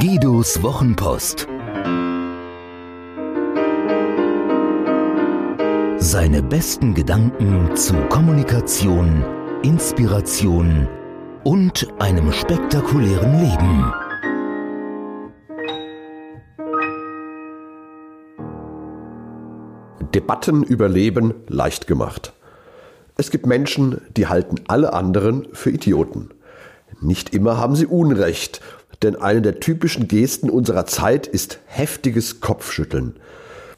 Guidos Wochenpost. Seine besten Gedanken zu Kommunikation, Inspiration und einem spektakulären Leben. Debatten über Leben leicht gemacht. Es gibt Menschen, die halten alle anderen für Idioten. Nicht immer haben sie Unrecht, denn eine der typischen Gesten unserer Zeit ist heftiges Kopfschütteln.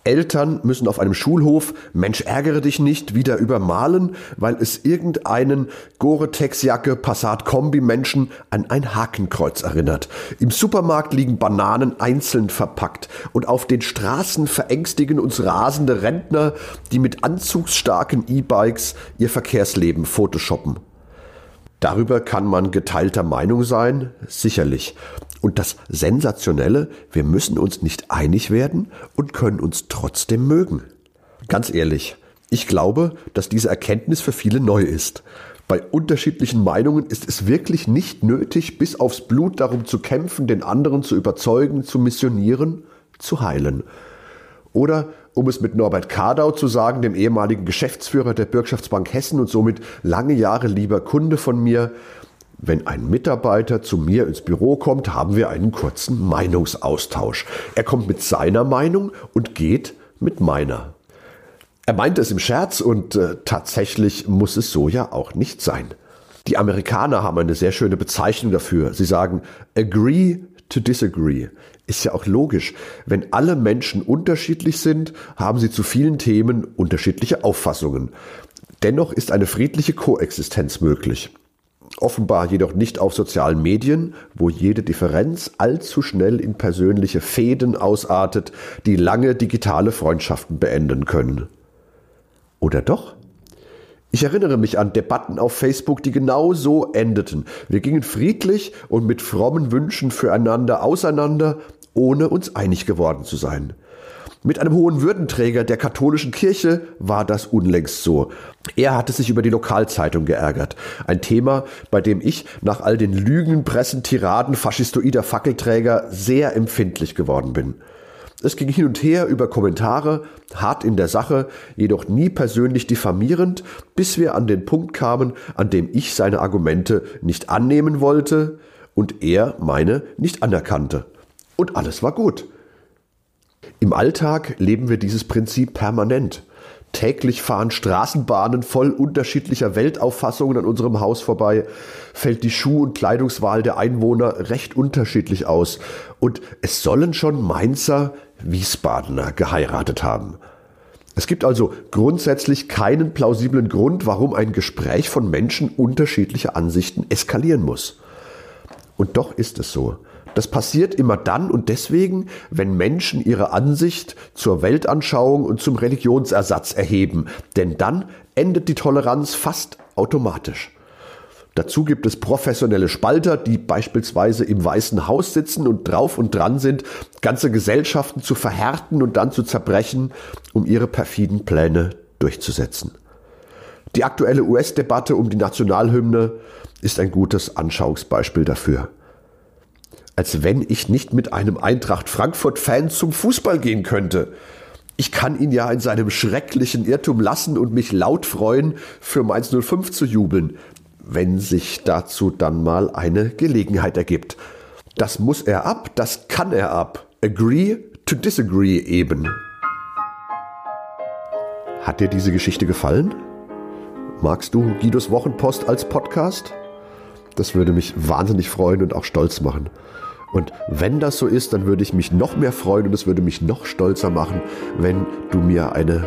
Eltern müssen auf einem Schulhof Mensch ärgere dich nicht wieder übermalen, weil es irgendeinen Gore-Tex-Jacke Passat Kombi Menschen an ein Hakenkreuz erinnert. Im Supermarkt liegen Bananen einzeln verpackt und auf den Straßen verängstigen uns rasende Rentner, die mit anzugsstarken E-Bikes ihr Verkehrsleben photoshoppen. Darüber kann man geteilter Meinung sein, sicherlich. Und das Sensationelle, wir müssen uns nicht einig werden und können uns trotzdem mögen. Ganz ehrlich, ich glaube, dass diese Erkenntnis für viele neu ist. Bei unterschiedlichen Meinungen ist es wirklich nicht nötig, bis aufs Blut darum zu kämpfen, den anderen zu überzeugen, zu missionieren, zu heilen. Oder um es mit Norbert Kardau zu sagen, dem ehemaligen Geschäftsführer der Bürgschaftsbank Hessen und somit lange Jahre lieber Kunde von mir, wenn ein Mitarbeiter zu mir ins Büro kommt, haben wir einen kurzen Meinungsaustausch. Er kommt mit seiner Meinung und geht mit meiner. Er meint es im Scherz und äh, tatsächlich muss es so ja auch nicht sein. Die Amerikaner haben eine sehr schöne Bezeichnung dafür. Sie sagen agree to disagree. Ist ja auch logisch. Wenn alle Menschen unterschiedlich sind, haben sie zu vielen Themen unterschiedliche Auffassungen. Dennoch ist eine friedliche Koexistenz möglich. Offenbar jedoch nicht auf sozialen Medien, wo jede Differenz allzu schnell in persönliche Fäden ausartet, die lange digitale Freundschaften beenden können. Oder doch? Ich erinnere mich an Debatten auf Facebook, die genau so endeten. Wir gingen friedlich und mit frommen Wünschen füreinander auseinander, ohne uns einig geworden zu sein. Mit einem hohen Würdenträger der katholischen Kirche war das unlängst so. Er hatte sich über die Lokalzeitung geärgert. Ein Thema, bei dem ich nach all den Lügen, Pressen, Tiraden faschistoider Fackelträger sehr empfindlich geworden bin. Es ging hin und her über Kommentare, hart in der Sache, jedoch nie persönlich diffamierend, bis wir an den Punkt kamen, an dem ich seine Argumente nicht annehmen wollte und er meine nicht anerkannte. Und alles war gut. Im Alltag leben wir dieses Prinzip permanent. Täglich fahren Straßenbahnen voll unterschiedlicher Weltauffassungen an unserem Haus vorbei, fällt die Schuh- und Kleidungswahl der Einwohner recht unterschiedlich aus. Und es sollen schon Mainzer Wiesbadener geheiratet haben. Es gibt also grundsätzlich keinen plausiblen Grund, warum ein Gespräch von Menschen unterschiedlicher Ansichten eskalieren muss. Und doch ist es so. Das passiert immer dann und deswegen, wenn Menschen ihre Ansicht zur Weltanschauung und zum Religionsersatz erheben. Denn dann endet die Toleranz fast automatisch. Dazu gibt es professionelle Spalter, die beispielsweise im Weißen Haus sitzen und drauf und dran sind, ganze Gesellschaften zu verhärten und dann zu zerbrechen, um ihre perfiden Pläne durchzusetzen. Die aktuelle US-Debatte um die Nationalhymne ist ein gutes Anschauungsbeispiel dafür. Als wenn ich nicht mit einem Eintracht Frankfurt-Fan zum Fußball gehen könnte. Ich kann ihn ja in seinem schrecklichen Irrtum lassen und mich laut freuen, für Mainz 05 zu jubeln wenn sich dazu dann mal eine Gelegenheit ergibt. Das muss er ab, das kann er ab. Agree to disagree eben. Hat dir diese Geschichte gefallen? Magst du Guidos Wochenpost als Podcast? Das würde mich wahnsinnig freuen und auch stolz machen. Und wenn das so ist, dann würde ich mich noch mehr freuen und es würde mich noch stolzer machen, wenn du mir eine